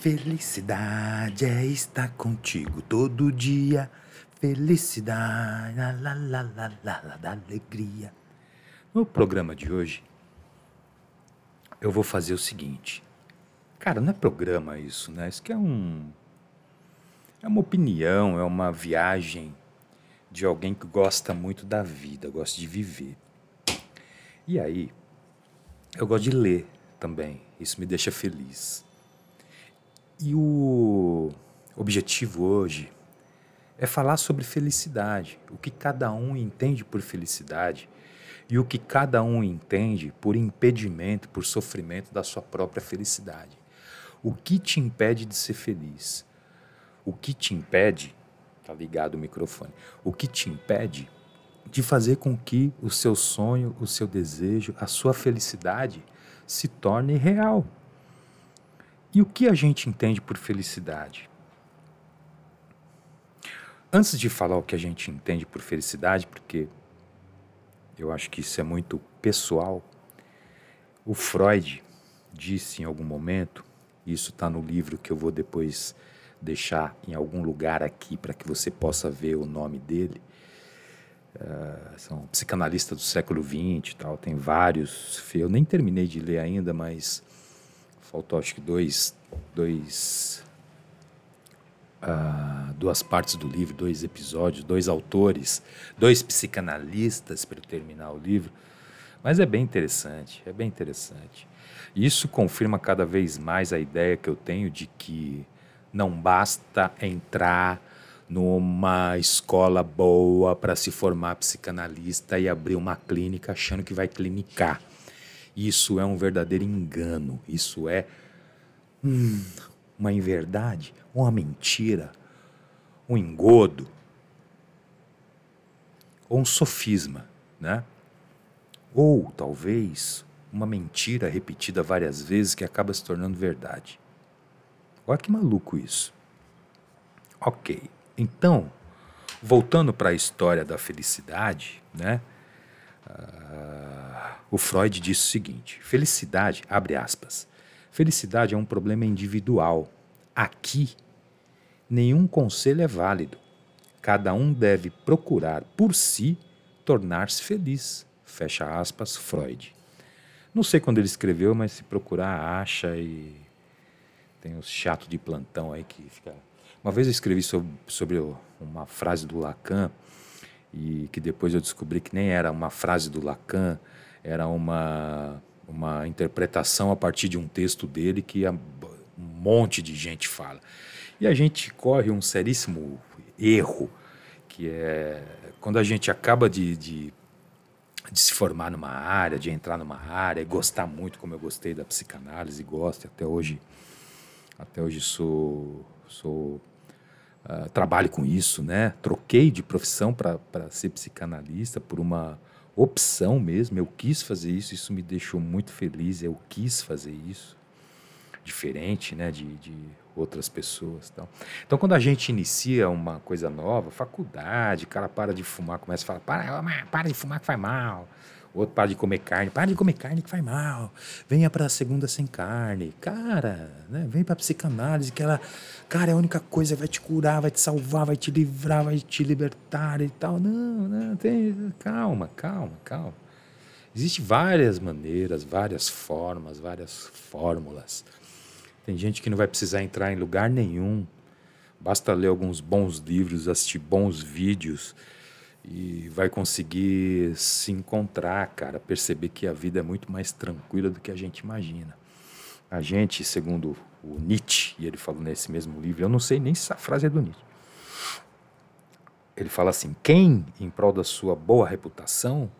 Felicidade é estar contigo todo dia. Felicidade, la la la la la, da alegria. No programa de hoje, eu vou fazer o seguinte. Cara, não é programa isso, né? Isso que é um. É uma opinião, é uma viagem de alguém que gosta muito da vida, gosta de viver. E aí, eu gosto de ler também. Isso me deixa feliz. E o objetivo hoje é falar sobre felicidade, o que cada um entende por felicidade e o que cada um entende por impedimento, por sofrimento da sua própria felicidade. O que te impede de ser feliz? O que te impede, tá ligado o microfone, o que te impede de fazer com que o seu sonho, o seu desejo, a sua felicidade se torne real. E o que a gente entende por felicidade? Antes de falar o que a gente entende por felicidade, porque eu acho que isso é muito pessoal, o Freud disse em algum momento, isso está no livro que eu vou depois deixar em algum lugar aqui para que você possa ver o nome dele. Uh, são psicanalistas do século XX tal, tem vários. Eu nem terminei de ler ainda, mas faltou acho que dois, dois uh, duas partes do livro, dois episódios, dois autores, dois psicanalistas para terminar o livro. Mas é bem interessante, é bem interessante. Isso confirma cada vez mais a ideia que eu tenho de que não basta entrar numa escola boa para se formar psicanalista e abrir uma clínica achando que vai clinicar. Isso é um verdadeiro engano. Isso é hum, uma inverdade, uma mentira, um engodo ou um sofisma, né? Ou talvez uma mentira repetida várias vezes que acaba se tornando verdade. Olha que maluco isso. Ok, então, voltando para a história da felicidade, né? O Freud disse o seguinte: felicidade, abre aspas, felicidade é um problema individual. Aqui, nenhum conselho é válido. Cada um deve procurar por si tornar-se feliz. Fecha aspas, Freud. Não sei quando ele escreveu, mas se procurar, acha e tem os chatos de plantão aí que fica. Uma vez eu escrevi sobre, sobre uma frase do Lacan e que depois eu descobri que nem era uma frase do Lacan, era uma, uma interpretação a partir de um texto dele que um monte de gente fala. E a gente corre um seríssimo erro, que é quando a gente acaba de, de, de se formar numa área, de entrar numa área, e gostar muito, como eu gostei da psicanálise, gosto, até hoje, até hoje sou, sou uh, trabalho com isso, né? Troquei de profissão para ser psicanalista por uma opção mesmo. Eu quis fazer isso, isso me deixou muito feliz. Eu quis fazer isso, diferente, né? De, de outras pessoas, tal. Então, quando a gente inicia uma coisa nova, faculdade, cara para de fumar, começa a falar, para, para de fumar que faz mal o outro para de comer carne, para de comer carne que faz mal, venha para a segunda sem carne, cara, né? vem para psicanálise que ela, cara, é a única coisa que vai te curar, vai te salvar, vai te livrar, vai te libertar e tal. Não, não, tem, calma, calma, calma. Existem várias maneiras, várias formas, várias fórmulas. Tem gente que não vai precisar entrar em lugar nenhum. Basta ler alguns bons livros, assistir bons vídeos e vai conseguir se encontrar, cara, perceber que a vida é muito mais tranquila do que a gente imagina. A gente, segundo o Nietzsche, e ele falou nesse mesmo livro, eu não sei nem se a frase é do Nietzsche. Ele fala assim: quem, em prol da sua boa reputação,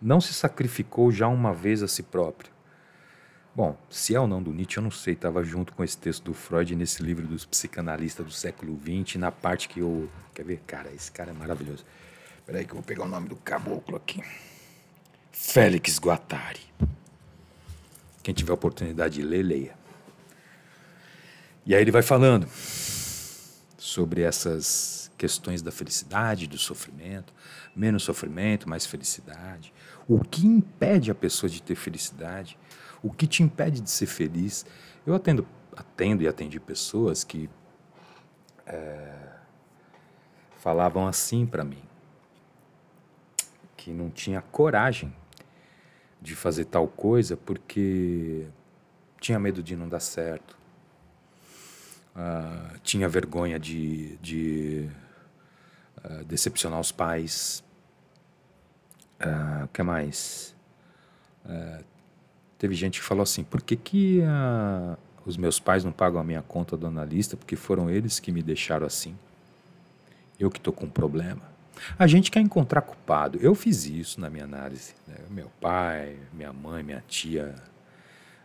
não se sacrificou já uma vez a si próprio? Bom, se é ou não do Nietzsche, eu não sei. Estava junto com esse texto do Freud nesse livro dos psicanalistas do século XX, na parte que eu. Quer ver? Cara, esse cara é maravilhoso. Peraí que eu vou pegar o nome do caboclo aqui. Félix Guattari. Quem tiver oportunidade de ler, leia. E aí ele vai falando sobre essas questões da felicidade, do sofrimento, menos sofrimento, mais felicidade. O que impede a pessoa de ter felicidade? O que te impede de ser feliz? Eu atendo atendo e atendi pessoas que é, falavam assim para mim, que não tinha coragem de fazer tal coisa porque tinha medo de não dar certo, uh, tinha vergonha de, de uh, decepcionar os pais. O uh, que mais? teve gente que falou assim: por que, que os meus pais não pagam a minha conta do analista? Porque foram eles que me deixaram assim. Eu que estou com um problema. A gente quer encontrar culpado. Eu fiz isso na minha análise. Né? Meu pai, minha mãe, minha tia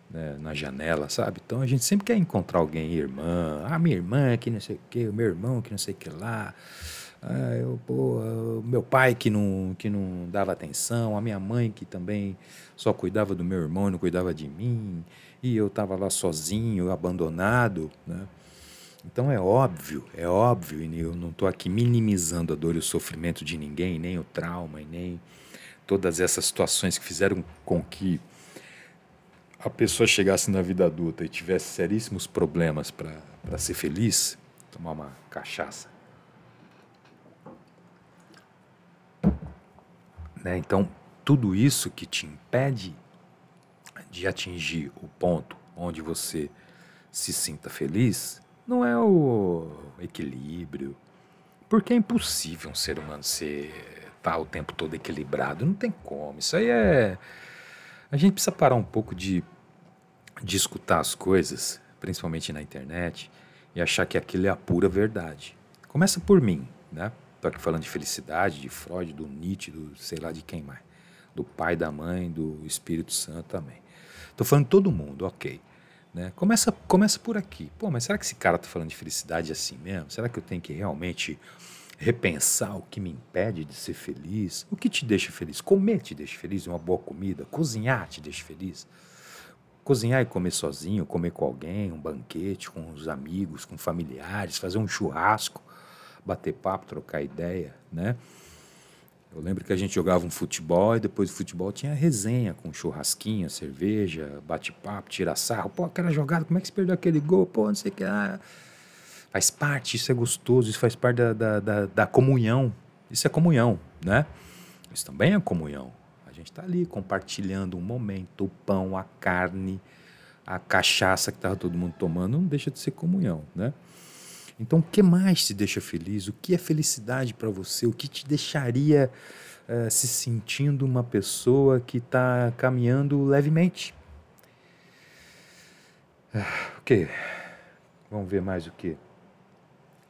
né? na janela, sabe? Então a gente sempre quer encontrar alguém, irmã. Ah, minha irmã que não sei o quê, meu irmão que não sei o que lá. Ah, eu, pô, meu pai que não, que não dava atenção, a minha mãe que também só cuidava do meu irmão e não cuidava de mim, e eu estava lá sozinho, abandonado, né? Então é óbvio, é óbvio, e eu não estou aqui minimizando a dor e o sofrimento de ninguém, nem o trauma, e nem todas essas situações que fizeram com que a pessoa chegasse na vida adulta e tivesse seríssimos problemas para ser feliz, tomar uma cachaça. Né? Então, tudo isso que te impede de atingir o ponto onde você se sinta feliz não é o equilíbrio. Porque é impossível um ser humano ser tá o tempo todo equilibrado. Não tem como. Isso aí é. A gente precisa parar um pouco de, de escutar as coisas, principalmente na internet, e achar que aquilo é a pura verdade. Começa por mim, né? Estou aqui falando de felicidade, de Freud, do Nietzsche, do sei lá de quem mais. Do pai, da mãe, do Espírito Santo também. Estou falando de todo mundo, ok. Né? Começa, começa por aqui. Pô, mas será que esse cara está falando de felicidade assim mesmo? Será que eu tenho que realmente repensar o que me impede de ser feliz? O que te deixa feliz? Comer te deixa feliz? Uma boa comida? Cozinhar te deixa feliz? Cozinhar e comer sozinho, comer com alguém, um banquete, com os amigos, com familiares, fazer um churrasco, bater papo, trocar ideia, né? Eu lembro que a gente jogava um futebol e depois do futebol tinha resenha com churrasquinho, cerveja, bate-papo, tira sarro. Pô, aquela jogada, como é que você perdeu aquele gol? Pô, não sei o que. Ah, faz parte, isso é gostoso, isso faz parte da, da, da, da comunhão. Isso é comunhão, né? Isso também é comunhão. A gente está ali compartilhando um momento, o pão, a carne, a cachaça que estava todo mundo tomando, não deixa de ser comunhão, né? Então, o que mais te deixa feliz? O que é felicidade para você? O que te deixaria uh, se sentindo uma pessoa que está caminhando levemente? Uh, o que? Vamos ver mais o que?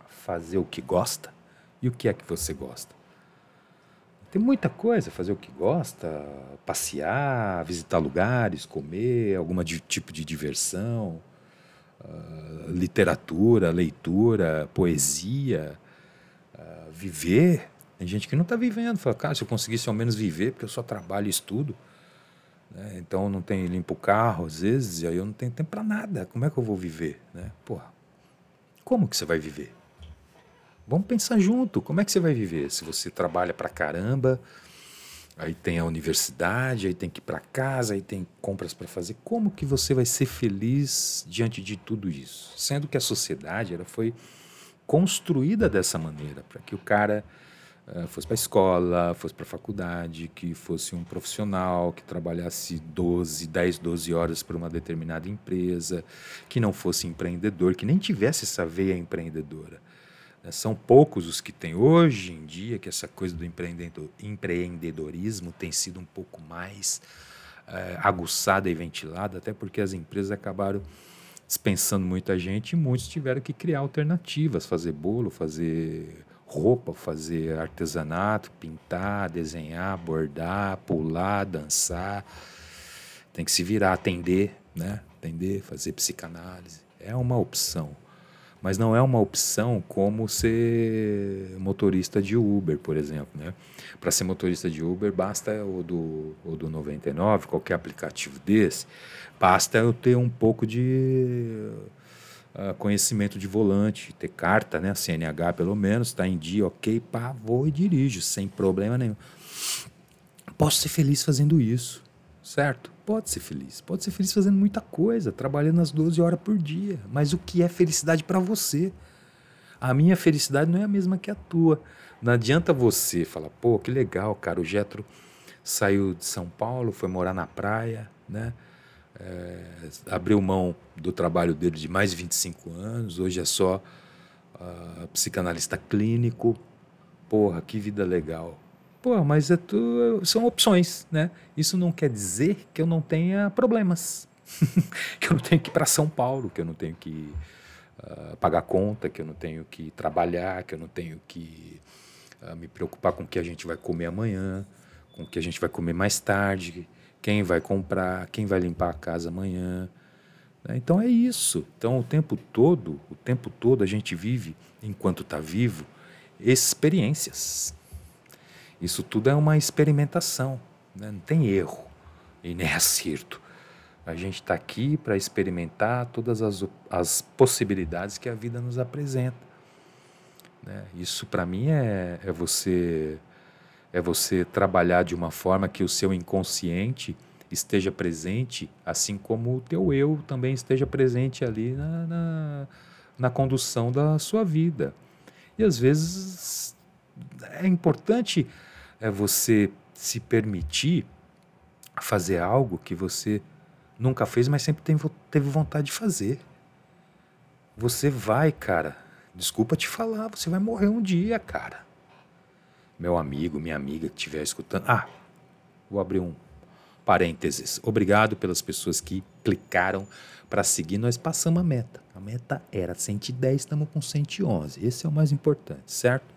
Fazer o que gosta? E o que é que você gosta? Tem muita coisa, fazer o que gosta, passear, visitar lugares, comer, algum tipo de diversão. Ah, literatura, leitura, poesia, uh, viver. Tem gente que não está vivendo. Fala, cara, se eu conseguisse ao menos viver, porque eu só trabalho e estudo. Né? Então não tenho limpo o carro às vezes, e aí eu não tenho tempo para nada. Como é que eu vou viver? Né? Porra, como que você vai viver? Vamos pensar junto. Como é que você vai viver? Se você trabalha para caramba, Aí tem a universidade, aí tem que ir para casa, aí tem compras para fazer. Como que você vai ser feliz diante de tudo isso? Sendo que a sociedade ela foi construída dessa maneira, para que o cara uh, fosse para a escola, fosse para a faculdade, que fosse um profissional, que trabalhasse 12, 10, 12 horas para uma determinada empresa, que não fosse empreendedor, que nem tivesse essa veia empreendedora. Né, são poucos os que têm hoje em dia que essa coisa do empreendedorismo tem sido um pouco mais é, aguçada e ventilada, até porque as empresas acabaram dispensando muita gente e muitos tiveram que criar alternativas, fazer bolo, fazer roupa, fazer artesanato, pintar, desenhar, bordar, pular, dançar. Tem que se virar, atender, né? Atender, fazer psicanálise. É uma opção mas não é uma opção como ser motorista de Uber, por exemplo. Né? Para ser motorista de Uber, basta o do, o do 99, qualquer aplicativo desse, basta eu ter um pouco de uh, conhecimento de volante, ter carta, né? CNH pelo menos, está em dia, ok, pá, vou e dirijo, sem problema nenhum. Posso ser feliz fazendo isso, certo? Pode ser feliz. Pode ser feliz fazendo muita coisa, trabalhando as 12 horas por dia. Mas o que é felicidade para você? A minha felicidade não é a mesma que a tua. Não adianta você falar, pô, que legal, cara, o Getro saiu de São Paulo, foi morar na praia, né? É, abriu mão do trabalho dele de mais de 25 anos, hoje é só uh, psicanalista clínico. Porra, que vida legal. Porra, mas é tu, são opções, né? Isso não quer dizer que eu não tenha problemas. que eu não tenho que ir para São Paulo, que eu não tenho que uh, pagar conta, que eu não tenho que trabalhar, que eu não tenho que uh, me preocupar com o que a gente vai comer amanhã, com o que a gente vai comer mais tarde, quem vai comprar, quem vai limpar a casa amanhã. Né? Então é isso. Então o tempo todo, o tempo todo a gente vive, enquanto está vivo, experiências. Isso tudo é uma experimentação, né? não tem erro e nem acerto. A gente está aqui para experimentar todas as, as possibilidades que a vida nos apresenta. Né? Isso para mim é, é você é você trabalhar de uma forma que o seu inconsciente esteja presente, assim como o teu eu também esteja presente ali na, na, na condução da sua vida. E às vezes é importante é você se permitir fazer algo que você nunca fez, mas sempre teve vontade de fazer. Você vai, cara. Desculpa te falar, você vai morrer um dia, cara. Meu amigo, minha amiga que estiver escutando. Ah, vou abrir um parênteses. Obrigado pelas pessoas que clicaram para seguir. Nós passamos a meta. A meta era 110, estamos com 111. Esse é o mais importante, certo?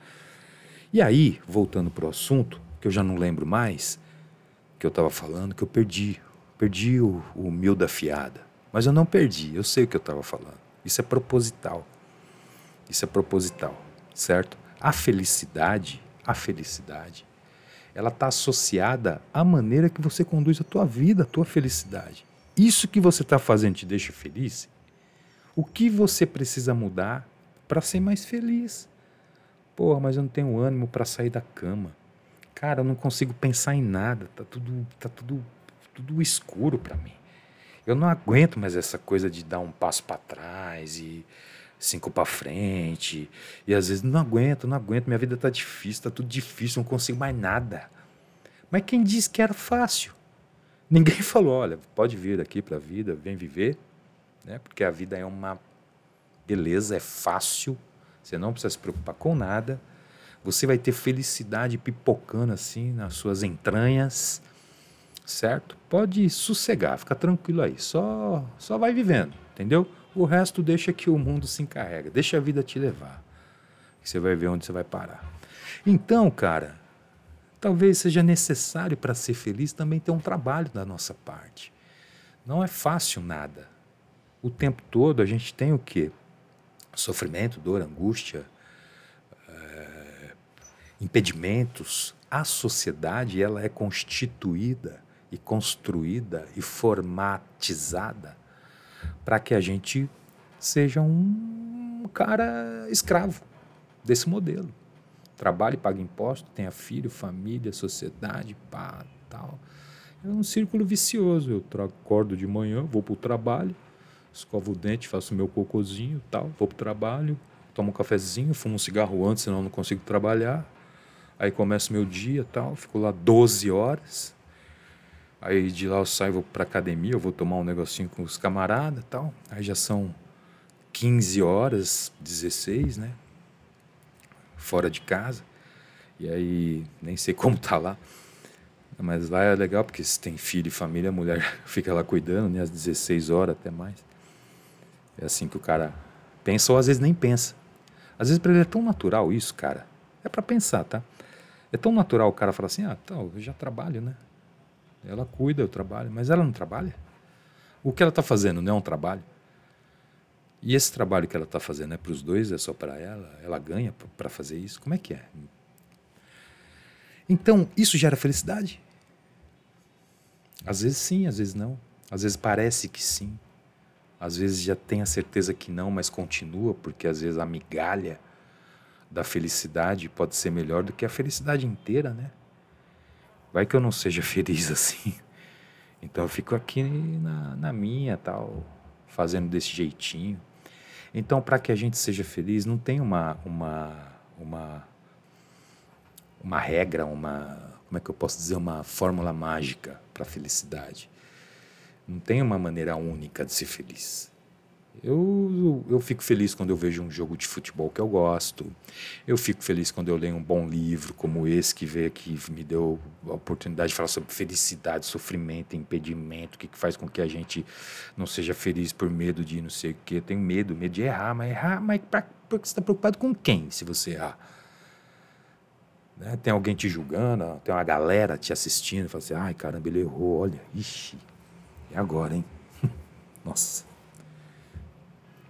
E aí, voltando para o assunto, que eu já não lembro mais, que eu estava falando, que eu perdi Perdi o, o mil da fiada. Mas eu não perdi, eu sei o que eu estava falando. Isso é proposital. Isso é proposital, certo? A felicidade, a felicidade, ela está associada à maneira que você conduz a tua vida, a tua felicidade. Isso que você está fazendo te deixa feliz? O que você precisa mudar para ser mais feliz? Porra, mas eu não tenho ânimo para sair da cama. Cara, eu não consigo pensar em nada. Tá tudo, tá tudo tudo escuro para mim. Eu não aguento mais essa coisa de dar um passo para trás e cinco para frente. E às vezes não aguento, não aguento, minha vida tá difícil, tá tudo difícil, não consigo mais nada. Mas quem disse que era fácil? Ninguém falou, olha, pode vir aqui para a vida, vem viver, né? Porque a vida é uma beleza, é fácil, você não precisa se preocupar com nada. Você vai ter felicidade pipocando assim nas suas entranhas certo? Pode sossegar, fica tranquilo aí, só, só vai vivendo, entendeu? O resto deixa que o mundo se encarrega, deixa a vida te levar. Você vai ver onde você vai parar. Então, cara, talvez seja necessário para ser feliz também ter um trabalho da nossa parte. Não é fácil nada. O tempo todo a gente tem o quê? Sofrimento, dor, angústia, é, impedimentos. A sociedade ela é constituída e construída e formatizada para que a gente seja um cara escravo desse modelo. Trabalhe, pague imposto, tenha filho, família, sociedade, pá, tal. É um círculo vicioso. Eu acordo de manhã, vou para o trabalho, escovo o dente, faço meu cocôzinho, tal, vou para o trabalho, tomo um cafezinho, fumo um cigarro antes, senão não consigo trabalhar. Aí começo meu dia, tal, fico lá 12 horas, Aí de lá eu saio, vou pra academia, eu vou tomar um negocinho com os camaradas tal. Aí já são 15 horas, 16, né? Fora de casa. E aí nem sei como tá lá. Mas lá é legal porque se tem filho e família, a mulher fica lá cuidando, né? Às 16 horas até mais. É assim que o cara pensa ou às vezes nem pensa. Às vezes para ele é tão natural isso, cara. É para pensar, tá? É tão natural o cara falar assim: ah, tá, eu já trabalho, né? Ela cuida, eu trabalho, mas ela não trabalha. O que ela está fazendo não é um trabalho. E esse trabalho que ela está fazendo é para os dois, é só para ela? Ela ganha para fazer isso? Como é que é? Então, isso gera felicidade? Às vezes sim, às vezes não. Às vezes parece que sim. Às vezes já tem a certeza que não, mas continua, porque às vezes a migalha da felicidade pode ser melhor do que a felicidade inteira, né? Vai que eu não seja feliz assim. Então eu fico aqui na, na minha, tal, fazendo desse jeitinho. Então, para que a gente seja feliz, não tem uma, uma, uma, uma regra, uma, como é que eu posso dizer, uma fórmula mágica para a felicidade. Não tem uma maneira única de ser feliz. Eu, eu fico feliz quando eu vejo um jogo de futebol que eu gosto. Eu fico feliz quando eu leio um bom livro como esse que veio aqui me deu a oportunidade de falar sobre felicidade, sofrimento, impedimento, o que, que faz com que a gente não seja feliz por medo de não sei o quê. Eu tenho medo, medo de errar, mas errar, mas pra, porque você está preocupado com quem se você errar? Né? Tem alguém te julgando, tem uma galera te assistindo, fala assim, ai caramba, ele errou, olha, ixi, e agora, hein? Nossa.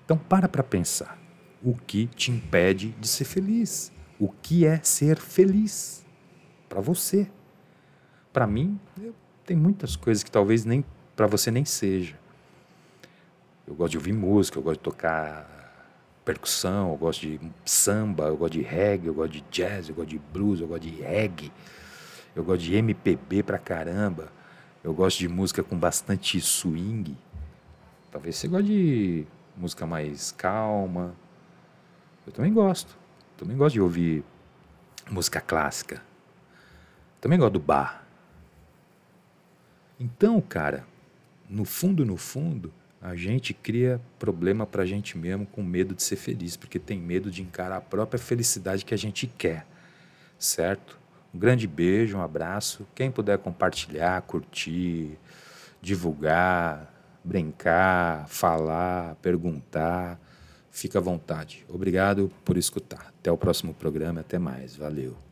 Então para para pensar. O que te impede de ser feliz? O que é ser feliz para você? Para mim, tem muitas coisas que talvez nem para você nem seja. Eu gosto de ouvir música, eu gosto de tocar percussão, eu gosto de samba, eu gosto de reggae, eu gosto de jazz, eu gosto de blues, eu gosto de reggae, eu gosto de MPB pra caramba, eu gosto de música com bastante swing. Talvez você goste de música mais calma. Eu também gosto. Também gosto de ouvir música clássica. Também gosto do bar. Então, cara, no fundo, no fundo, a gente cria problema pra gente mesmo com medo de ser feliz, porque tem medo de encarar a própria felicidade que a gente quer, certo? Um grande beijo, um abraço. Quem puder compartilhar, curtir, divulgar, brincar, falar, perguntar, fica à vontade. Obrigado por escutar. Até o próximo programa, até mais. Valeu.